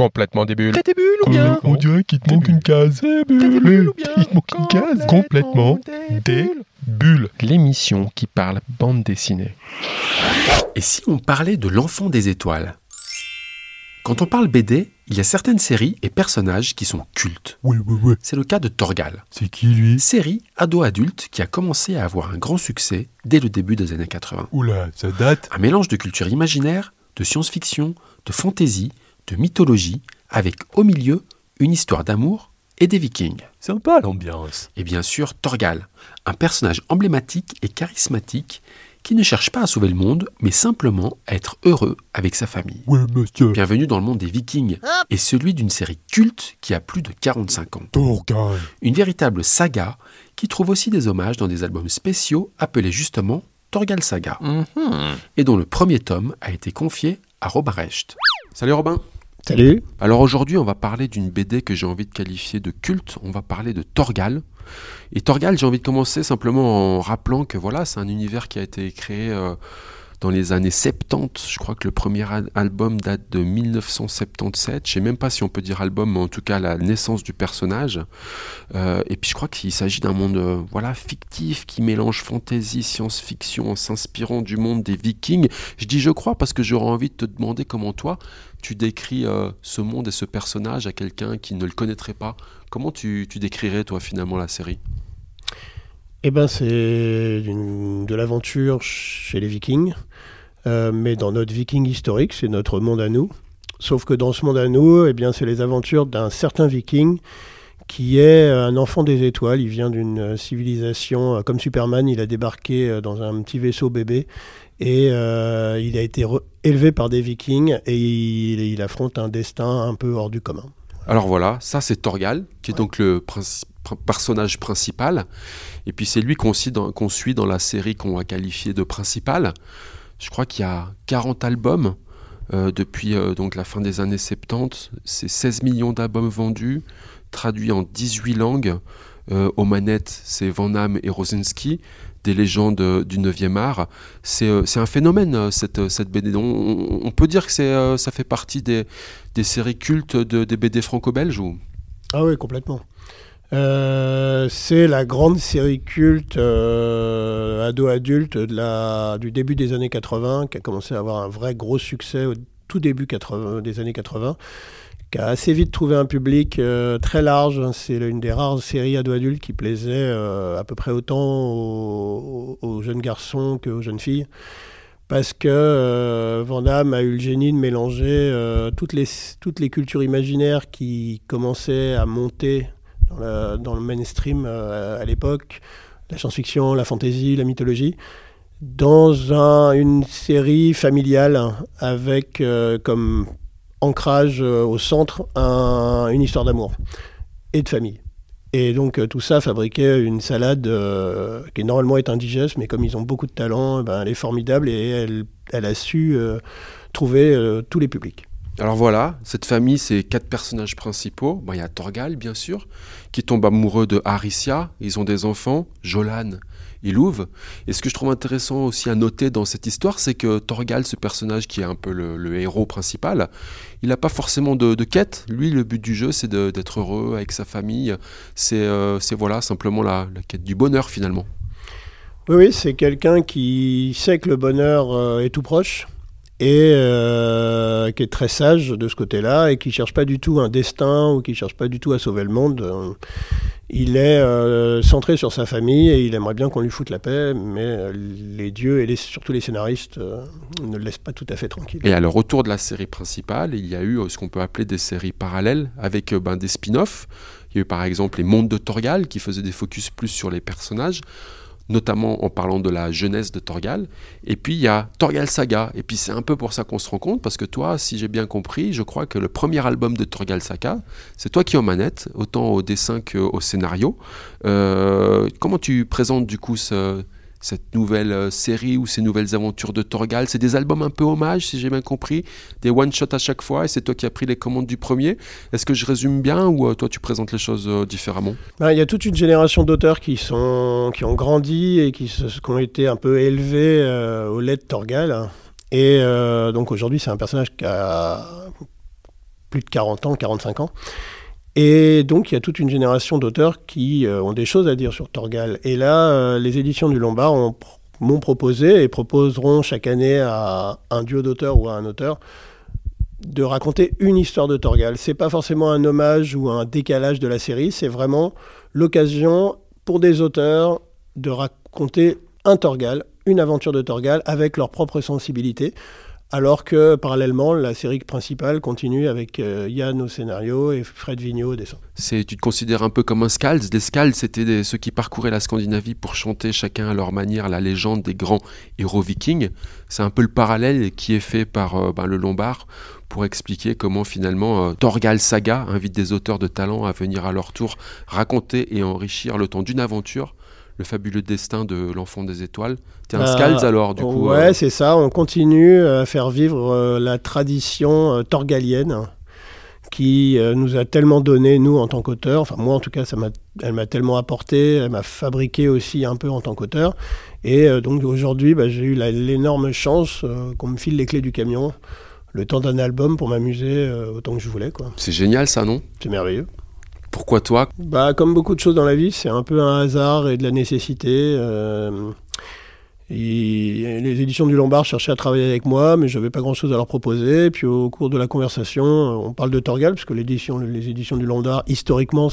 Complètement des bulles. T'as tes bulles ou bien On dirait qu'il te manque une case. T'as des bulles ou bien Il te manque une case. Complètement des bulles. L'émission qui parle bande dessinée. Et si on parlait de l'enfant des étoiles? Quand on parle BD, il y a certaines séries et personnages qui sont cultes. Oui, oui, oui. C'est le cas de Torgal, C'est qui lui? Série ado-adulte qui a commencé à avoir un grand succès dès le début des années 80. Oula, ça date. Un mélange de culture imaginaire, de science-fiction, de fantaisie, de mythologie, avec au milieu une histoire d'amour et des vikings. Sympa l'ambiance. Et bien sûr Torgal, un personnage emblématique et charismatique qui ne cherche pas à sauver le monde, mais simplement à être heureux avec sa famille. Oui, monsieur. Bienvenue dans le monde des vikings et celui d'une série culte qui a plus de 45 ans. Torgal. Une véritable saga qui trouve aussi des hommages dans des albums spéciaux appelés justement Torgal Saga et dont le premier tome a été confié à Robin Recht. Salut Robin Salut. Alors aujourd'hui on va parler d'une BD que j'ai envie de qualifier de culte, on va parler de Torgal. Et Torgal j'ai envie de commencer simplement en rappelant que voilà c'est un univers qui a été créé euh, dans les années 70, je crois que le premier al- album date de 1977, je sais même pas si on peut dire album, mais en tout cas la naissance du personnage. Euh, et puis je crois qu'il s'agit d'un monde euh, voilà fictif qui mélange fantasy, science-fiction en s'inspirant du monde des vikings. Je dis je crois parce que j'aurais envie de te demander comment toi tu décris euh, ce monde et ce personnage à quelqu'un qui ne le connaîtrait pas. Comment tu, tu décrirais toi finalement la série? Eh ben, c'est de l'aventure chez les Vikings, euh, mais dans notre Viking historique, c'est notre monde à nous. Sauf que dans ce monde à nous, eh bien, c'est les aventures d'un certain Viking qui est un enfant des étoiles. Il vient d'une euh, civilisation euh, comme Superman. Il a débarqué euh, dans un petit vaisseau bébé et euh, il a été élevé par des Vikings et il, il affronte un destin un peu hors du commun. Alors voilà, ça c'est Torgal, qui est donc le princi- personnage principal. Et puis c'est lui qu'on suit, dans, qu'on suit dans la série qu'on va qualifier de principal. Je crois qu'il y a 40 albums euh, depuis euh, donc la fin des années 70. C'est 16 millions d'albums vendus, traduits en 18 langues. Euh, aux manettes, c'est Van Damme et Rosinski, des légendes euh, du 9e art. C'est un phénomène, cette, cette BD. On, on- peut dire que ça fait partie des, des séries cultes de, des BD franco-belges. Ah oui, complètement. Euh, c'est la grande série culte euh, ado-adulte du début des années 80, qui a commencé à avoir un vrai gros succès au tout début 80 des années 80, qui a assez vite trouvé un public euh, très large. C'est l'une des rares séries ado-adultes qui plaisait à peu près autant aux, jeunes garçons qu'aux jeunes filles. Parce que euh, a eu le génie de mélanger toutes les cultures imaginaires qui commençaient à monter dans, le mainstream euh, à l'époque, la science-fiction, la fantasy, la mythologie, dans un- une série familiale avec euh, comme ancrage euh, au centre un- une histoire d'amour et de famille. Et donc tout ça fabriquait une salade qui normalement est indigeste, mais comme ils ont beaucoup de talent, eh ben, elle est formidable et elle, a su trouver tous les publics. Alors voilà, cette famille, c'est quatre personnages principaux. Il y a Torgal, bien sûr, qui tombe amoureux de Aricia. Ils ont des enfants, Jolan et Louve. Et ce que je trouve intéressant aussi à noter dans cette histoire, c'est que Torgal, ce personnage qui est un peu le, héros principal, il n'a pas forcément de, quête. Lui, le but du jeu, c'est d'être heureux avec sa famille. C'est euh, c'est, voilà, simplement la, la quête du bonheur, finalement. Oui, oui, c'est quelqu'un qui sait que le bonheur euh, est tout proche et euh, qui est très sage de ce côté-là et qui cherche pas du tout un destin ou qui cherche pas du tout à sauver le monde. Euh, Il est euh, centré sur sa famille et il aimerait bien qu'on lui foute la paix, mais les dieux et surtout les scénaristes ne le laissent pas tout à fait tranquille. Et alors, autour de la série principale, il y a eu ce qu'on peut appeler des séries parallèles avec ben, des spin-offs. Il y a eu par exemple les Mondes de Torgal qui faisaient des focus plus sur les personnages, notamment en parlant de la jeunesse de Torgal. Et puis il y a Torgal Saga. Et puis c'est un peu pour ça qu'on se rend compte, parce que toi, si j'ai bien compris, je crois que le premier album de Torgal Saga, c'est toi qui en manette, autant au dessin qu'au scénario. Euh, comment tu présentes du coup ce, cette nouvelle euh, série ou ces nouvelles aventures de Torgal. C'est des albums un peu hommages, si j'ai bien compris, des one-shots à chaque fois, et c'est toi qui as pris les commandes du premier. Est-ce que je résume bien ou euh, toi tu présentes les choses euh, différemment? Ben, Il y a toute une génération d'auteurs qui, ont grandi et qui, ont été un peu élevés au lait de Torgal. Et euh, donc aujourd'hui, c'est un personnage qui a plus de 40 ans, 45 ans. Et donc, il y a toute une génération d'auteurs qui euh, ont des choses à dire sur Torgal. Et là, euh, les éditions du Lombard m'ont proposé et proposeront chaque année à un duo d'auteurs ou à un auteur de raconter une histoire de Torgal. C'est pas forcément un hommage ou un décalage de la série, c'est vraiment l'occasion pour des auteurs de raconter un Torgal, une aventure de Torgal avec leur propre sensibilité alors que parallèlement, la série principale continue avec euh, Yann au scénario et Fred Vigneault au dessin. Tu te considères un peu comme un Scalds Des Scalds, c'était ceux qui parcouraient la Scandinavie pour chanter chacun à leur manière la légende des grands héros vikings. C'est un peu le parallèle qui est fait par euh, ben, le Lombard pour expliquer comment finalement euh, Torgal Saga invite des auteurs de talent à venir à leur tour raconter et enrichir le temps d'une aventure le fabuleux destin de l'enfant des étoiles. T'es un Scalds alors, du coup Ouais, c'est ça. On continue à faire vivre la tradition torgalienne qui nous a tellement donné, nous, en tant qu'auteurs. Enfin, moi, en tout cas, ça elle m'a tellement apporté. Elle m'a fabriqué aussi un peu en tant qu'auteur. Et donc, aujourd'hui, bah, j'ai eu l'énorme chance qu'on me file les clés du camion le temps d'un album pour m'amuser autant que je voulais. C'est génial, ça, non? C'est merveilleux. Pourquoi toi? Bah comme beaucoup de choses dans la vie, c'est un peu un hasard et de la nécessité. Euh, les éditions du Lombard cherchaient à travailler avec moi, mais je n'avais pas grand-chose à leur proposer. Puis au cours de la conversation, on parle de Torgal, parce que les éditions du Lombard, historiquement,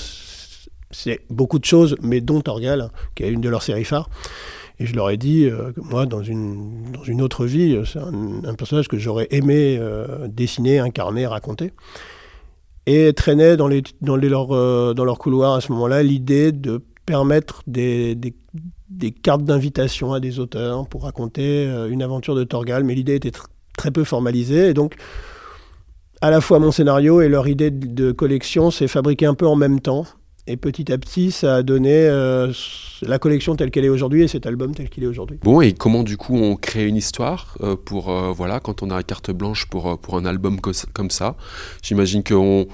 c'est beaucoup de choses, mais dont Torgal, qui est une de leurs séries phares. Et je leur ai dit euh, moi, dans une, autre vie, c'est un, personnage que j'aurais aimé euh, dessiner, incarner, raconter et traînait dans, les, dans, leur, euh, couloir à ce moment-là l'idée de permettre des, des cartes d'invitation à des auteurs pour raconter euh, une aventure de Torgal, mais l'idée était très peu formalisée, et donc à la fois mon scénario et leur idée de collection s'est fabriquée un peu en même temps, et petit à petit, ça a donné euh, la collection telle qu'elle est aujourd'hui et cet album tel qu'il est aujourd'hui. Bon, et comment du coup on crée une histoire pour, voilà, quand on a carte blanche pour, pour un album comme ça? J'imagine qu'on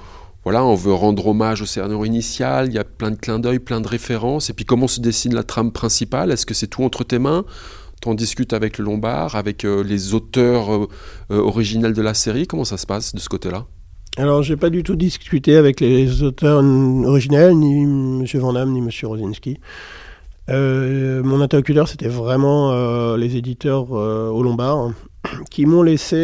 voilà, on veut rendre hommage au scénario initial, il y a plein de clins d'œil, plein de références. Et puis comment se dessine la trame principale? Est-ce que c'est tout entre tes mains? On discutes avec le Lombard, avec les auteurs originels de la série? Comment ça se passe de ce côté-là? Alors, j'ai pas du tout discuté avec les auteurs originels, ni M. Van Damme, ni M. Rosinski. Euh, mon interlocuteur, c'était vraiment euh, les éditeurs euh, au Lombard, qui m'ont laissé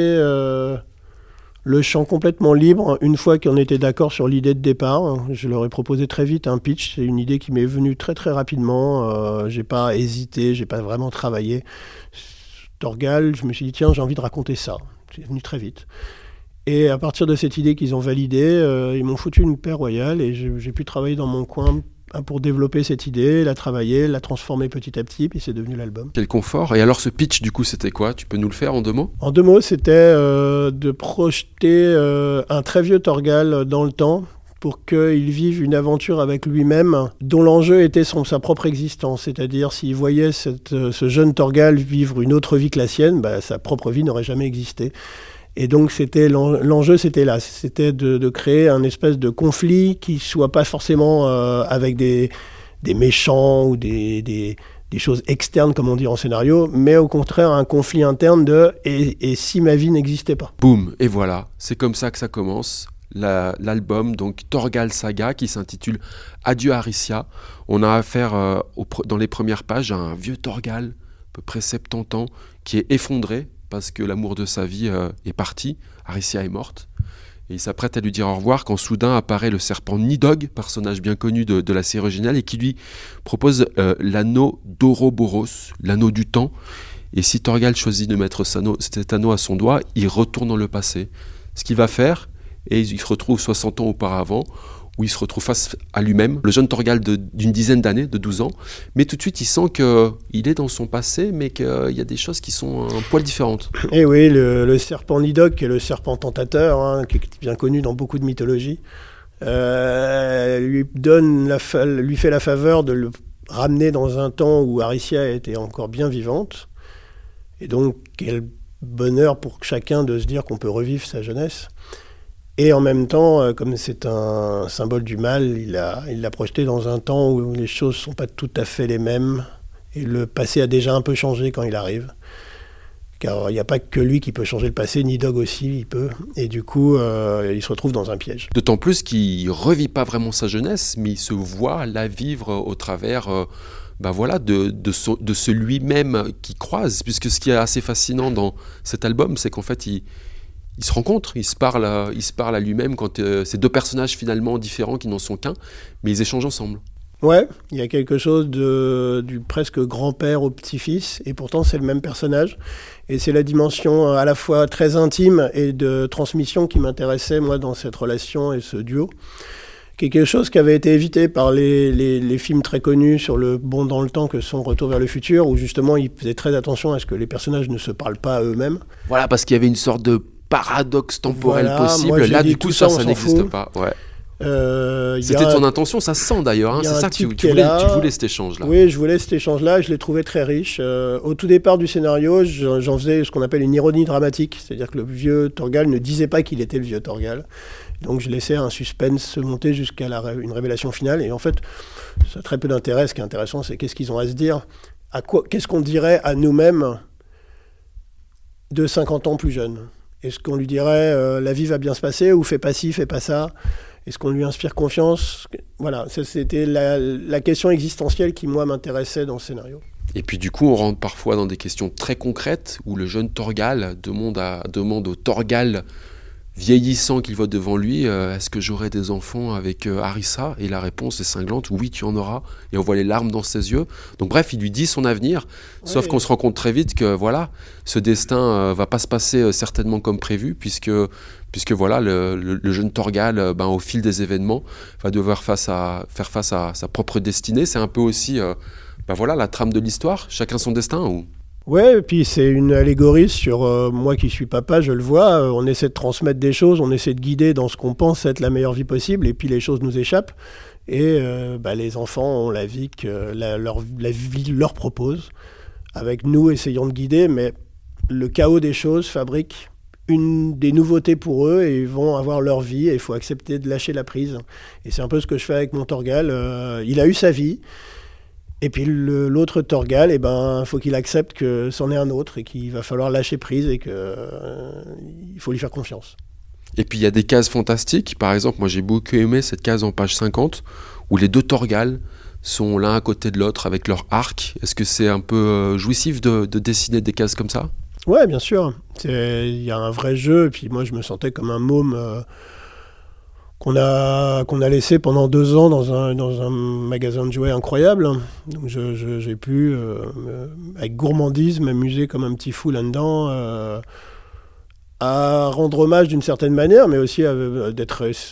le champ complètement libre une fois qu'on était d'accord sur l'idée de départ. Je leur ai proposé très vite un pitch. C'est une idée qui m'est venue très très rapidement. j'ai pas hésité, j'ai pas vraiment travaillé. Torgal, je me suis dit tiens, j'ai envie de raconter ça. C'est venu très vite. Et à partir de cette idée qu'ils ont validée, euh, ils m'ont foutu une paire royale et j'ai pu travailler dans mon coin pour développer cette idée, la travailler, la transformer petit à petit, puis c'est devenu l'album. Quel confort Et alors ce pitch, du coup, c'était quoi? Tu peux nous le faire en deux mots? En deux mots, c'était euh, de projeter euh, un très vieux Torgal dans le temps pour qu'il vive une aventure avec lui-même dont l'enjeu était son, sa propre existence. C'est-à-dire s'il voyait cette, ce jeune Torgal vivre une autre vie que la sienne, bah, sa propre vie n'aurait jamais existé. Et donc c'était l'enjeu, c'était là, c'était de, créer un espèce de conflit qui soit pas forcément euh, avec des, méchants ou des, choses externes comme on dit en scénario, mais au contraire un conflit interne de et, et si ma vie n'existait pas? Boum, et voilà, c'est comme ça que ça commence. L'album donc Torgal Saga qui s'intitule Adieu Aricia. On a affaire euh, dans les premières pages à un vieux Torgal, à peu près 70 ans, qui est effondré parce que l'amour de sa vie euh, est parti, Aricia est morte. Et il s'apprête à lui dire au revoir quand soudain apparaît le serpent Nidog, personnage bien connu de, la série originale, et qui lui propose euh, l'anneau d'Oroboros, l'anneau du temps. Et si Torgal choisit de mettre cet anneau à son doigt, il retourne dans le passé. Ce qu'il va faire, et il se retrouve 60 ans auparavant, où il se retrouve face à lui-même, le jeune Torgal d'une dizaine d'années, de 12 ans, mais tout de suite il sent qu'il est dans son passé, mais qu'il y a des choses qui sont un poil différentes. Et eh oui, le, serpent Nidok, qui est le serpent tentateur, hein, qui est bien connu dans beaucoup de mythologies, euh, lui, donne la lui fait la faveur de le ramener dans un temps où Aricia était encore bien vivante. Et donc, quel bonheur pour chacun de se dire qu'on peut revivre sa jeunesse. Et en même temps, euh, comme c'est un symbole du mal, il l'a projeté dans un temps où les choses ne sont pas tout à fait les mêmes. Et le passé a déjà un peu changé quand il arrive. car il n'y a pas que lui qui peut changer le passé, ni Dog aussi, il peut. Et du coup, euh, il se retrouve dans un piège. D'autant plus qu'il revit pas vraiment sa jeunesse, mais il se voit la vivre au travers euh, bah voilà, de, de, ce, de celui-même qui croise. Puisque ce qui est assez fascinant dans cet album, c'est qu'en fait, il, il se rencontre, il se parle à, il se parle à lui-même quand euh, c'est deux personnages finalement différents qui n'en sont qu'un, mais ils échangent ensemble. Ouais, il y a quelque chose de, du presque grand-père au petit-fils, et pourtant c'est le même personnage. Et c'est la dimension à la fois très intime et de transmission qui m'intéressait, moi, dans cette relation et ce duo. Quelque chose qui avait été évité par les, les, les, films très connus sur le bond dans le temps que sont Retour vers le futur, où justement ils faisaient très attention à ce que les personnages ne se parlent pas à eux-mêmes. Voilà, parce qu'il y avait une sorte de paradoxe temporel voilà, possible. Moi, Là, du coup, ça, n'existe pas. Ouais. Euh, C'était ton intention, ça se sent d'ailleurs. Hein, c'est ça que tu, tu, voulais, tu, voulais, cet échange-là. Oui, je voulais cet échange-là. Je l'ai trouvé très riche. Euh, au tout départ du scénario, j'en faisais ce qu'on appelle une ironie dramatique. C'est-à-dire que le vieux Torgal ne disait pas qu'il était le vieux Torgal. Donc je laissais un suspense se monter jusqu'à une révélation finale. Et en fait, ça a très peu d'intérêt. Ce qui est intéressant, c'est qu'est-ce qu'ils ont à se dire? Qu'est-ce qu'on dirait à nous-mêmes de 50 ans plus jeunes? Est-ce qu'on lui dirait euh, la vie va bien se passer ou fais pas ci, fais pas ça? Est-ce qu'on lui inspire confiance? Voilà, c'était la, question existentielle qui, moi, m'intéressait dans le scénario. Et puis, du coup, on rentre parfois dans des questions très concrètes où le jeune Torgal demande, demande au Torgal vieillissant qu'il voit devant lui, euh, est-ce que j'aurai des enfants avec euh, Harissa Et la réponse est cinglante, oui, tu en auras. Et on voit les larmes dans ses yeux. Donc bref, il lui dit son avenir, oui. sauf qu'on se rend compte très vite que voilà, ce destin euh, va pas se passer euh, certainement comme prévu, puisque, puisque voilà, le, le, le jeune Torgal, euh, ben, au fil des événements, va devoir face à, faire face à sa propre destinée. C'est un peu aussi ben, voilà, la trame de l'histoire, chacun son destin ou... Ouais, et puis c'est une allégorie sur euh, moi qui suis papa, je le vois. Euh, on essaie de transmettre des choses, on essaie de guider dans ce qu'on pense être la meilleure vie possible, et puis les choses nous échappent. Et euh, bah, les enfants ont la vie que la, vie leur propose. Avec nous, essayons de guider, mais le chaos des choses fabrique des nouveautés pour eux et ils vont avoir leur vie et il faut accepter de lâcher la prise. Et c'est un peu ce que je fais avec mon Torgal. Euh, il a eu sa vie. Et puis l'autre Torgal, il eh ben, faut qu'il accepte que c'en est un autre et qu'il va falloir lâcher prise et qu'il euh, faut lui faire confiance. Et puis il y a des cases fantastiques. Par exemple, moi j'ai beaucoup aimé cette case en page 50 où les deux Torgal sont l'un à côté de l'autre avec leur arc. Est-ce que c'est un peu euh, jouissif de, de, dessiner des cases comme ça? Ouais, bien sûr. Il y a un vrai jeu. Et puis moi je me sentais comme un môme. Euh, qu'on a, qu'on a laissé pendant deux ans dans un, dans un magasin de jouets incroyable. Donc j'ai pu, euh, avec gourmandise, m'amuser comme un petit fou là-dedans, euh, à rendre hommage d'une certaine manière, mais aussi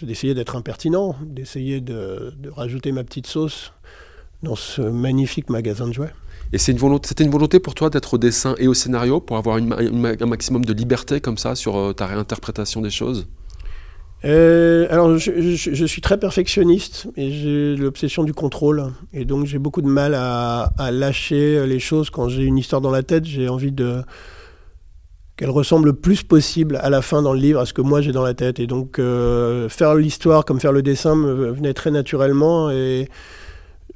d'essayer d'être impertinent, d'essayer de, rajouter ma petite sauce dans ce magnifique magasin de jouets. Et c'était une volonté pour toi d'être au dessin et au scénario, pour avoir un maximum de liberté comme ça sur euh, ta réinterprétation des choses? Euh, alors, je, suis très perfectionniste et j'ai l'obsession du contrôle. Et donc, j'ai beaucoup de mal à, lâcher les choses quand j'ai une histoire dans la tête. J'ai envie qu'elle ressemble le plus possible à la fin dans le livre à ce que moi j'ai dans la tête. Et donc, euh, faire l'histoire comme faire le dessin me venait très naturellement.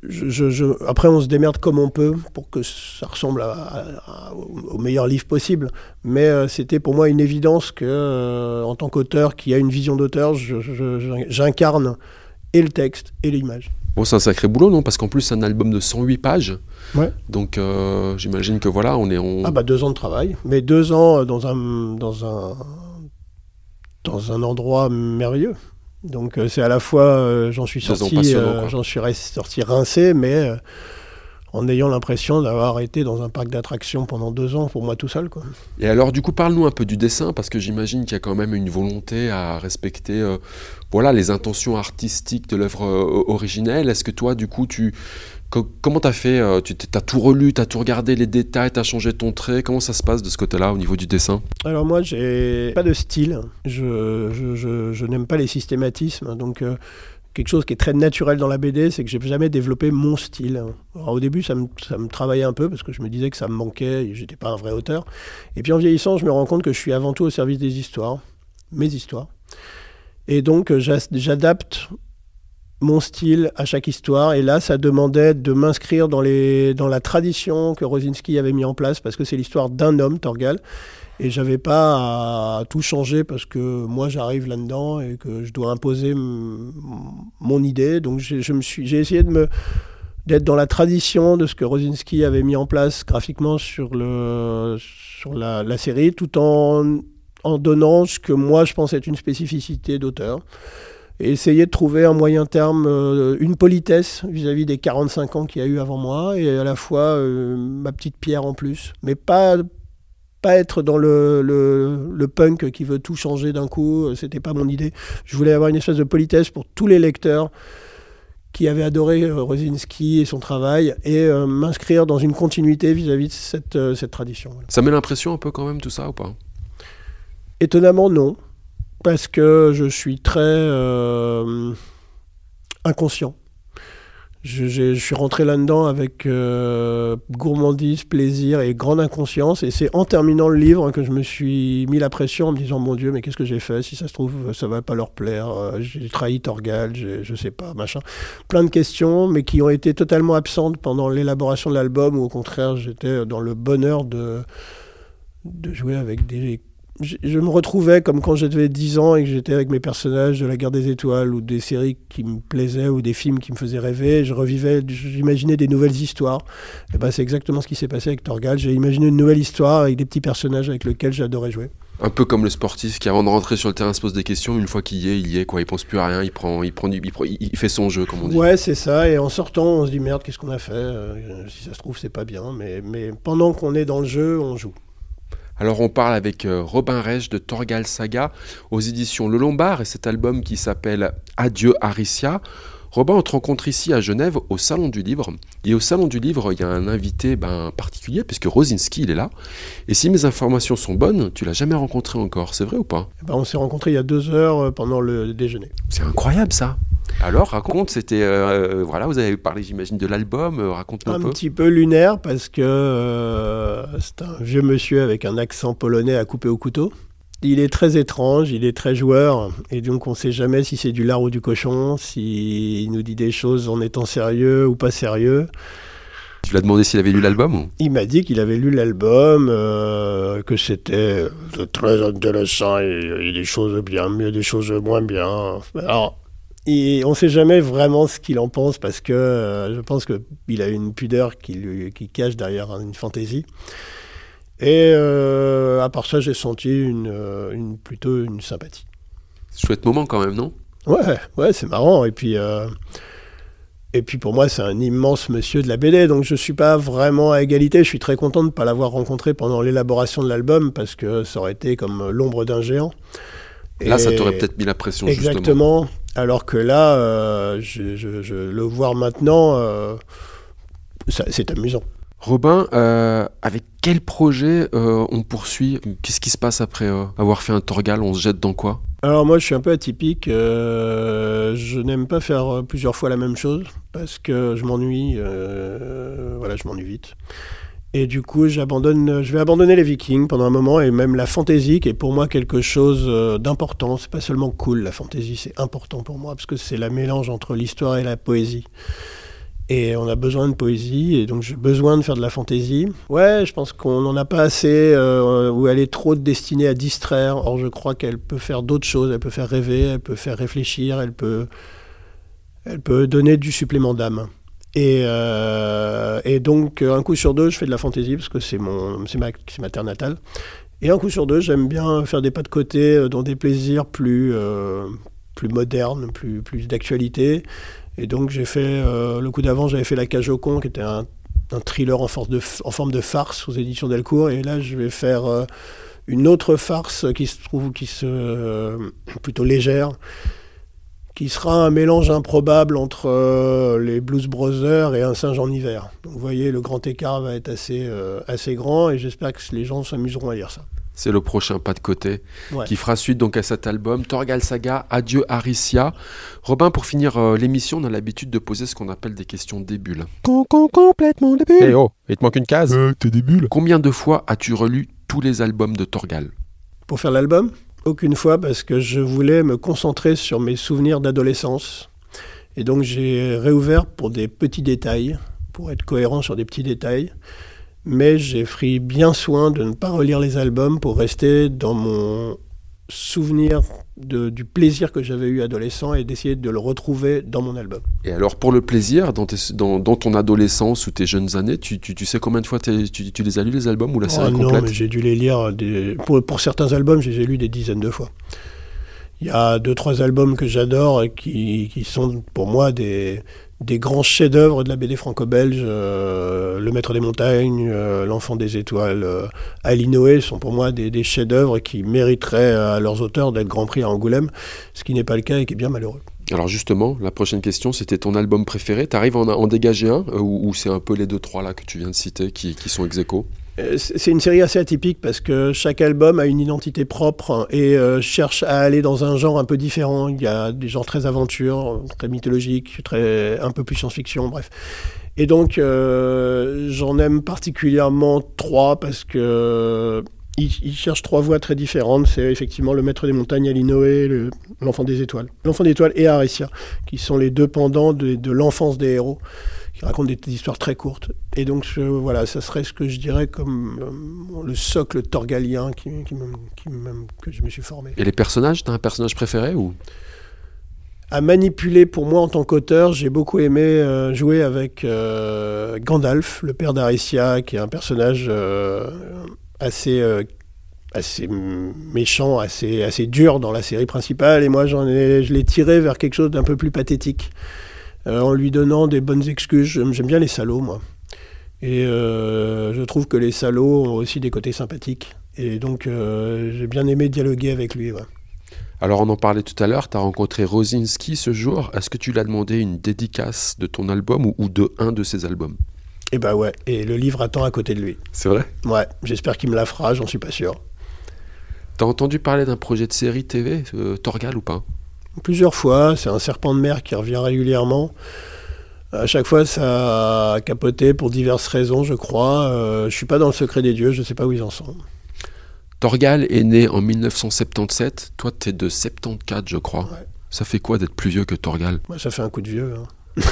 Je, je, après, on se démerde comme on peut pour que ça ressemble à, à, au meilleur livre possible. Mais euh, c'était pour moi une évidence que, euh, en tant qu'auteur qui a une vision d'auteur, j'incarne et le texte et l'image. Bon, c'est un sacré boulot, non? Parce qu'en plus, c'est un album de 108 pages. Ouais. Donc, euh, j'imagine que voilà, on est en. Ah, bah, deux ans de travail. Mais deux ans dans un, dans un, dans un endroit merveilleux. Donc euh, c'est à la fois, euh, j'en suis sorti, euh, j'en suis sorti rincé, mais en ayant l'impression d'avoir été dans un parc d'attractions pendant deux ans pour moi tout seul. Quoi. Et alors du coup, parle-nous un peu du dessin, parce que j'imagine qu'il y a quand même une volonté à respecter euh, voilà, les intentions artistiques de l'œuvre euh, originelle. Est-ce que toi, du coup, tu... Comment t'as fait Tu as tout relu, t'as tout regardé les détails, t'as changé ton trait Comment ça se passe de ce côté-là au niveau du dessin? Alors moi, j'ai pas de style. Je, je, je, n'aime pas les systématismes. Donc euh, quelque chose qui est très naturel dans la BD, c'est que j'ai jamais développé mon style. Au début, ça me, ça me, travaillait un peu parce que je me disais que ça me manquait j'étais pas un vrai auteur. Et puis en vieillissant, je me rends compte que je suis avant tout au service des histoires, mes histoires. Et donc j'adapte mon style à chaque histoire. Et là, ça demandait de m'inscrire dans, dans la tradition que Rosinski avait mis en place, parce que c'est l'histoire d'un homme, Torgal. Et j'avais pas à tout changer parce que moi j'arrive là-dedans et que je dois imposer mon idée. Donc je me suis, j'ai essayé d'être dans la tradition de ce que Rosinski avait mis en place graphiquement sur, le, sur la, la série, tout en, en donnant ce que moi je pense être une spécificité d'auteur. Et essayer de trouver un moyen terme, euh, une politesse vis-à-vis des 45 ans qu'il y a eu avant moi, et à la fois euh, ma petite pierre en plus. Mais pas, pas être dans le, le, le punk qui veut tout changer d'un coup, euh, c'était pas mon idée. Je voulais avoir une espèce de politesse pour tous les lecteurs qui avaient adoré euh, Rosinski et son travail, et m'inscrire dans une continuité vis-à-vis de cette, cette tradition. voilà. Ça met l'impression un peu quand même tout ça ou pas? Étonnamment, non. Parce que je suis très euh, inconscient. Je, suis rentré là-dedans avec euh, gourmandise, plaisir et grande inconscience. Et c'est en terminant le livre que je me suis mis la pression en me disant Mon Dieu, mais qu'est-ce que j'ai fait? Si ça se trouve, ça va pas leur plaire. Euh, J'ai trahi Torgal, je sais pas, machin. Plein de questions, mais qui ont été totalement absentes pendant l'élaboration de l'album, où au contraire, j'étais dans le bonheur de, de jouer avec des je, je me retrouvais comme quand j'avais 10 ans et que j'étais avec mes personnages de la guerre des étoiles ou des séries qui me plaisaient ou des films qui me faisaient rêver. Je revivais, j'imaginais des nouvelles histoires. Et ben, c'est exactement ce qui s'est passé avec Torgal. J'ai imaginé une nouvelle histoire avec des petits personnages avec lesquels j'adorais jouer. Un peu comme le sportif qui, avant de rentrer sur le terrain, se pose des questions. Une fois qu'il y est, il y est. Quoi. Il pense plus à rien. Il, prend, il, prend du- il, prend- il- il fait son jeu, comme on dit. Ouais, c'est ça. Et en sortant, on se dit merde, qu'est-ce qu'on a fait? Euh, Si ça se trouve, c'est pas bien. Mais, mais pendant qu'on est dans le jeu, on joue. Alors on parle avec euh, Robin Reich de Torgal Saga aux éditions Le Lombard et cet album qui s'appelle Adieu Aricia. Robin, on te rencontre ici à Genève au Salon du Livre. Et au Salon du Livre, il y a un invité ben, particulier puisque Rosinski, il est là. Et si mes informations sont bonnes, tu l'as jamais rencontré encore, c'est vrai ou pas? Et ben, on s'est rencontrés il y a deux heures euh, pendant le déjeuner. C'est incroyable ça. Alors raconte, c'était euh, voilà, vous avez parlé, j'imagine, de l'album. euh, Raconte-nous un, un peu. petit peu lunaire parce que euh, c'est un vieux monsieur avec un accent polonais à couper au couteau. Il est très étrange, il est très joueur, et donc on ne sait jamais si c'est du lard ou du cochon, s'il nous dit des choses en étant sérieux ou pas sérieux. Tu l'as demandé s'il avait lu l'album Il m'a dit qu'il avait lu l'album, euh, que c'était euh, très intéressant, et il y a des choses bien, mais a des choses moins bien. Alors, et on ne sait jamais vraiment ce qu'il en pense parce que euh, je pense qu'il a une pudeur qui, lui, qui cache derrière une fantaisie. Et euh, à part ça, j'ai senti une, euh, une, plutôt une sympathie. Chouette moment quand même, non? Ouais, ouais, c'est marrant. Et puis, euh, et puis pour moi, c'est un immense monsieur de la BD, donc je suis pas vraiment à égalité. Je suis très content de ne pas l'avoir rencontré pendant l'élaboration de l'album parce que ça aurait été comme l'ombre d'un géant. Là, ça t'aurait peut-être mis la pression, justement. Exactement. Alors que là, euh, je, je- je- le voir maintenant, euh, c'est amusant. Robin, euh, avec quel projet on poursuit? Qu'est-ce qui se passe après avoir fait un Torgal On se jette dans quoi? Alors moi, je suis un peu atypique. je n'aime pas faire plusieurs fois la même chose parce que je m'ennuie. voilà, je m'ennuie vite. Et du coup, j'abandonne, je vais abandonner les Vikings pendant un moment et même la fantasy qui est pour moi quelque chose euh, d'important. C'est pas seulement cool, la fantasy, c'est important pour moi parce que c'est la mélange entre l'histoire et la poésie. Et on a besoin de poésie, et donc j'ai besoin de faire de la fantaisie. Ouais, je pense qu'on n'en a pas assez, euh, ou elle est trop destinée à distraire. Or, je crois qu'elle peut faire d'autres choses. Elle peut faire rêver, elle peut faire réfléchir, elle peut, elle peut donner du supplément d'âme. Et, euh, et donc, un coup sur deux, je fais de la fantaisie, parce que c'est ma, ma terre natale. Et un coup sur deux, j'aime bien faire des pas de côté euh, dans des plaisirs plus, euh, plus modernes, plus, plus d'actualité. Et donc j'ai fait, euh, le coup d'avant, j'avais fait La Cage au con, qui était un, un thriller en, force de, en, forme de farce aux éditions Delcourt. Et là, je vais faire euh, une autre farce qui se trouve, qui se, euh, plutôt légère, qui sera un mélange improbable entre euh, les Blues Brothers et un singe en hiver. Donc vous voyez, le grand écart va être assez, euh, assez grand et j'espère que les gens s'amuseront à lire ça. C'est le prochain pas de côté Ouais. qui fera suite donc à cet album Torgal Saga, Adieu Aricia. Robin, pour finir euh, l'émission, on a l'habitude de poser ce qu'on appelle des questions débules. Con, con, complètement débile. Eh oh, il te manque une case. Euh, t'es des bulles. Combien de fois as-tu relu tous les albums de Torgal? Pour faire l'album? Aucune fois parce que je voulais me concentrer sur mes souvenirs d'adolescence Et donc j'ai réouvert pour des petits détails, pour être cohérent sur des petits détails. Mais j'ai pris bien soin de ne pas relire les albums pour rester dans mon souvenir de- du plaisir que j'avais eu adolescent et d'essayer de le retrouver dans mon album. Et alors, pour le plaisir, dans, tes- dans, dans ton adolescence ou tes jeunes années, tu, tu, tu sais combien de fois tu, tu les as lus, les albums ou la Oh série non, complète mais j'ai dû les lire. Des... Pour, pour certains albums, je les ai lus des dizaines de fois. Il y a deux, trois albums que j'adore qui sont pour moi des, des grands chefs-d'œuvre de la BD franco-belge. euh, Le Maître des Montagnes, euh, L'Enfant des Étoiles, euh, Ali Noé sont pour moi des, chefs-d'œuvre qui mériteraient à leurs auteurs d'être Grand Prix à Angoulême, ce qui n'est pas le cas et qui est bien malheureux. Alors justement, la prochaine question, c'était ton album préféré. T'arrives à en, en dégager un euh, ou, c'est un peu les deux, trois là que tu viens de citer qui, sont ex C'est c'est une série assez atypique parce que chaque album a une identité propre et euh, cherche à aller dans un genre un peu différent. Il y a des genres très aventure, très mythologique, très un peu plus science-fiction, bref. Et donc euh, j'en aime particulièrement trois parce que ils cherchent trois voies très différentes. C'est effectivement le Maître des Montagnes, Alinoé, le- l'Enfant des Étoiles, l'Enfant des Étoiles et Arecia, qui sont les deux pendants de, de l'enfance des héros qui racontent des, des histoires très courtes. Et donc, je- voilà, ça serait ce que je dirais comme euh, le socle torgalien qui, qui me- qui me- que je me suis formé. Et les personnages, t'as un personnage préféré ou? À manipuler, pour moi, en tant qu'auteur, j'ai beaucoup aimé euh, jouer avec euh, Gandalf, le père d'Aricia, qui est un personnage euh, assez... assez méchant, assez, assez dur dans la série principale, et moi j'en ai, je l'ai tiré vers quelque chose d'un peu plus pathétique, euh, en lui donnant des bonnes excuses. J'aime bien les salauds, moi. Et euh, je trouve que les salauds ont aussi des côtés sympathiques. Et donc euh, j'ai bien aimé dialoguer avec lui. ouais. Alors on en parlait tout à l'heure, t'as rencontré Rosinski ce jour. Est-ce que tu lui as demandé une dédicace de ton album ou, ou de un de ses albums? Et bah ouais, et le livre attend à côté de lui. C'est vrai? Ouais, j'espère qu'il me la fera, j'en suis pas sûr. T'as entendu parler d'un projet de série TV, euh, Torgal ou pas? Plusieurs fois, c'est un serpent de mer qui revient régulièrement. À chaque fois, ça a capoté pour diverses raisons, je crois. Euh, je suis pas dans le secret des dieux, je sais pas où ils en sont. Torgal est né en 1977, toi t'es de 74 je crois. Ouais. Ça fait quoi d'être plus vieux que Torgal? Ça fait un coup de vieux. hein.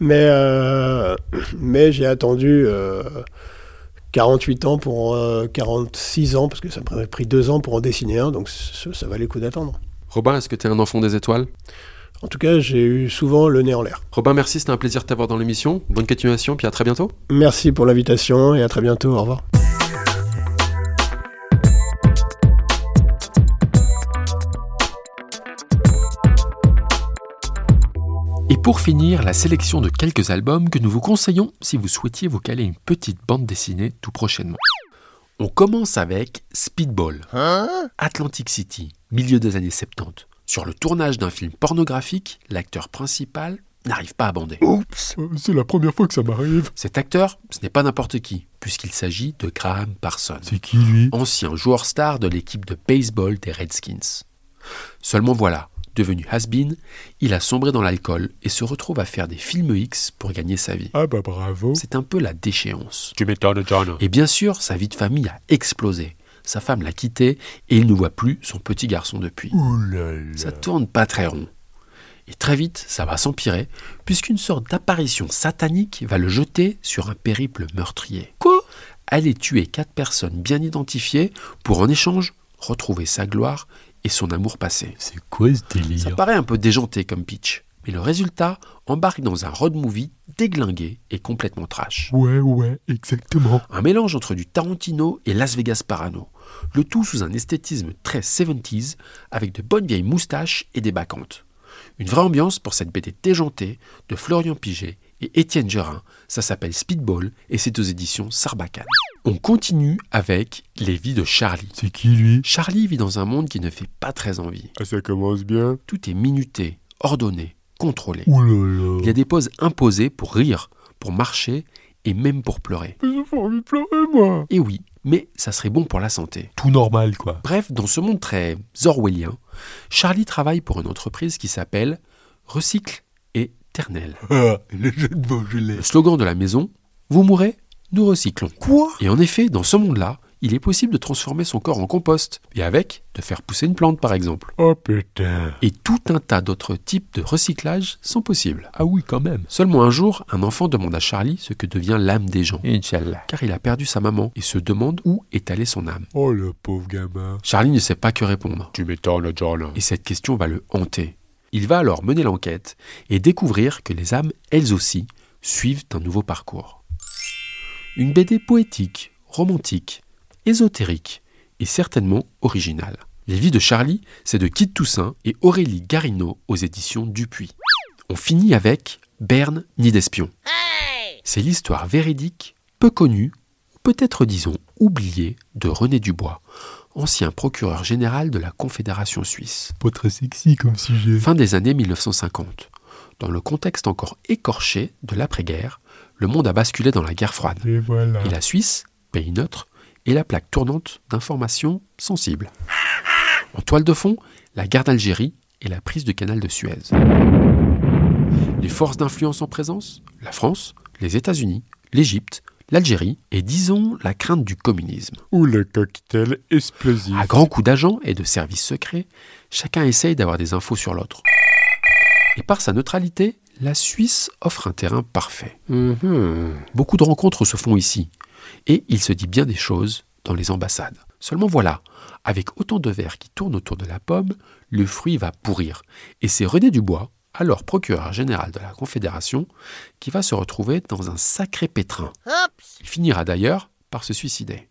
mais euh, mais j'ai attendu euh, 48 ans pour euh, 46 ans, parce que ça m'a pris deux ans pour en dessiner un, donc ça, ça valait le coup d'attendre. Robin, est-ce que t'es un enfant des étoiles? En tout cas, j'ai eu souvent le nez en l'air. Robin, merci, c'était un plaisir de t'avoir dans l'émission. Bonne continuation, puis à très bientôt. Merci pour l'invitation et à très bientôt. Au revoir. Et pour finir, la sélection de quelques albums que nous vous conseillons si vous souhaitiez vous caler une petite bande dessinée tout prochainement. On commence avec Speedball, Atlantic City, milieu des années 70. Sur le tournage d'un film pornographique, l'acteur principal n'arrive pas à bander. Oups, c'est la première fois que ça m'arrive. Cet acteur, ce n'est pas n'importe qui, puisqu'il s'agit de Graham Parsons, C'est qui lui? ancien joueur star de l'équipe de baseball des Redskins. Seulement voilà, devenu has-been, il a sombré dans l'alcool et se retrouve à faire des films X pour gagner sa vie. Ah bah bravo. C'est un peu la déchéance. Tu m'étonnes, John. Et bien sûr, sa vie de famille a explosé. Sa femme l'a quitté et il ne voit plus son petit garçon depuis. Là. Ça tourne pas très rond. Et très vite, ça va s'empirer, puisqu'une sorte d'apparition satanique va le jeter sur un périple meurtrier. Quoi? Aller tuer quatre personnes bien identifiées pour en échange retrouver sa gloire et son amour passé. C'est quoi ce Ça délire paraît un peu déjanté comme pitch, mais le résultat embarque dans un road movie déglingué et complètement trash. Ouais, ouais, exactement. Un mélange entre du Tarantino et Las Vegas Parano. Le tout sous un esthétisme très 70s avec de bonnes vieilles moustaches et des bacchantes. Une vraie ambiance pour cette BD déjantée de Florian Piget et Étienne Gerin. Ça s'appelle Speedball et c'est aux éditions Sarbacane. On continue avec Les vies de Charlie. C'est qui lui? Charlie vit dans un monde qui ne fait pas très envie. Ah, ça commence bien. Tout est minuté, ordonné, contrôlé. Ouh là Il y a des pauses imposées pour rire, pour marcher et même pour pleurer. Mais j'ai pas envie de pleurer, moi. Et oui, mais ça serait bon pour la santé. Tout normal, quoi. Bref, dans ce monde très orwellien, Charlie travaille pour une entreprise qui s'appelle Recycle et Ternel. Ah, le jeu de l'ai. Le slogan de la maison Vous mourrez, nous recyclons. Quoi? Et en effet, dans ce monde-là, il est possible de transformer son corps en compost, et avec, de faire pousser une plante par exemple. Oh putain. Et tout un tas d'autres types de recyclage sont possibles. Ah oui, quand même. Seulement un jour, un enfant demande à Charlie ce que devient l'âme des gens. Inch'Allah. Car il a perdu sa maman et se demande où est allée son âme. Oh le pauvre gamin. Charlie ne sait pas que répondre. Tu m'étonnes, John. Et cette question va le hanter. Il va alors mener l'enquête et découvrir que les âmes, elles aussi, suivent un nouveau parcours. Une BD poétique, romantique, ésotérique et certainement originale. Les vies de Charlie, c'est de Kit Toussaint et Aurélie Garino aux éditions Dupuis. On finit avec Berne ni d'espion. C'est l'histoire véridique, peu connue, peut-être disons oubliée, de René Dubois, ancien procureur général de la Confédération suisse. Pas très sexy comme sujet. Fin des années 1950. Dans le contexte encore écorché de l'après-guerre, le monde a basculé dans la guerre froide. Et voilà. Et la Suisse, pays neutre, est la plaque tournante d'informations sensibles. En toile de fond, la guerre d'Algérie et la prise du canal de Suez. Les forces d'influence en présence, la France, les États-Unis, l'Égypte, l'Algérie et disons la crainte du communisme. Ou le cocktail explosif. À grands coups d'agents et de services secrets, chacun essaye d'avoir des infos sur l'autre. Et par sa neutralité, la Suisse offre un terrain parfait. Beaucoup de rencontres se font ici, et il se dit bien des choses dans les ambassades. Seulement voilà, avec autant de verres qui tournent autour de la pomme, le fruit va pourrir. Et c'est René Dubois, alors procureur général de la Confédération, qui va se retrouver dans un sacré pétrin. Il finira d'ailleurs par se suicider.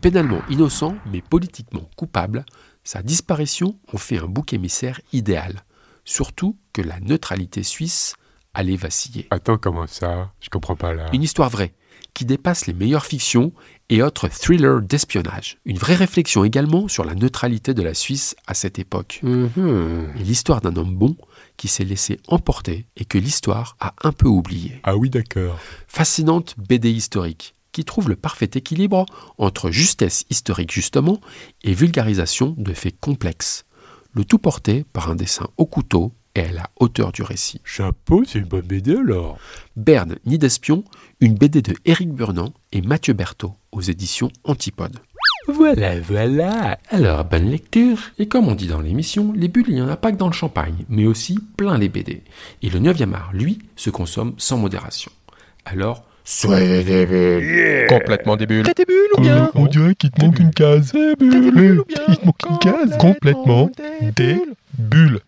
Pénalement innocent, mais politiquement coupable, sa disparition en fait un bouc émissaire idéal. Surtout que la neutralité suisse allait vaciller. Attends, comment ça? Je comprends pas là. Une histoire vraie, qui dépasse les meilleures fictions et autres thrillers d'espionnage. Une vraie réflexion également sur la neutralité de la Suisse à cette époque. Et l'histoire d'un homme bon qui s'est laissé emporter et que l'histoire a un peu oublié. Ah oui, d'accord. Fascinante BD historique qui trouve le parfait équilibre entre justesse historique justement et vulgarisation de faits complexes. Le tout porté par un dessin au couteau et à la hauteur du récit. Chapeau, c'est une bonne BD alors. Berne, Nid d'espion, une BD de Éric Burnand et Mathieu Berthaud aux éditions Antipode. Voilà, voilà. Alors, bonne lecture. Et comme on dit dans l'émission, les bulles, il n'y en a pas que dans le champagne, mais aussi plein les BD. Et le 9e art, lui, se consomme sans modération. Alors, soyez des bulles. Complètement des bulles. T'es des bulles ou bien On dirait qu'il te manque une case. T'es des bulles ou bien Il te manque une case. Complètement des bulles.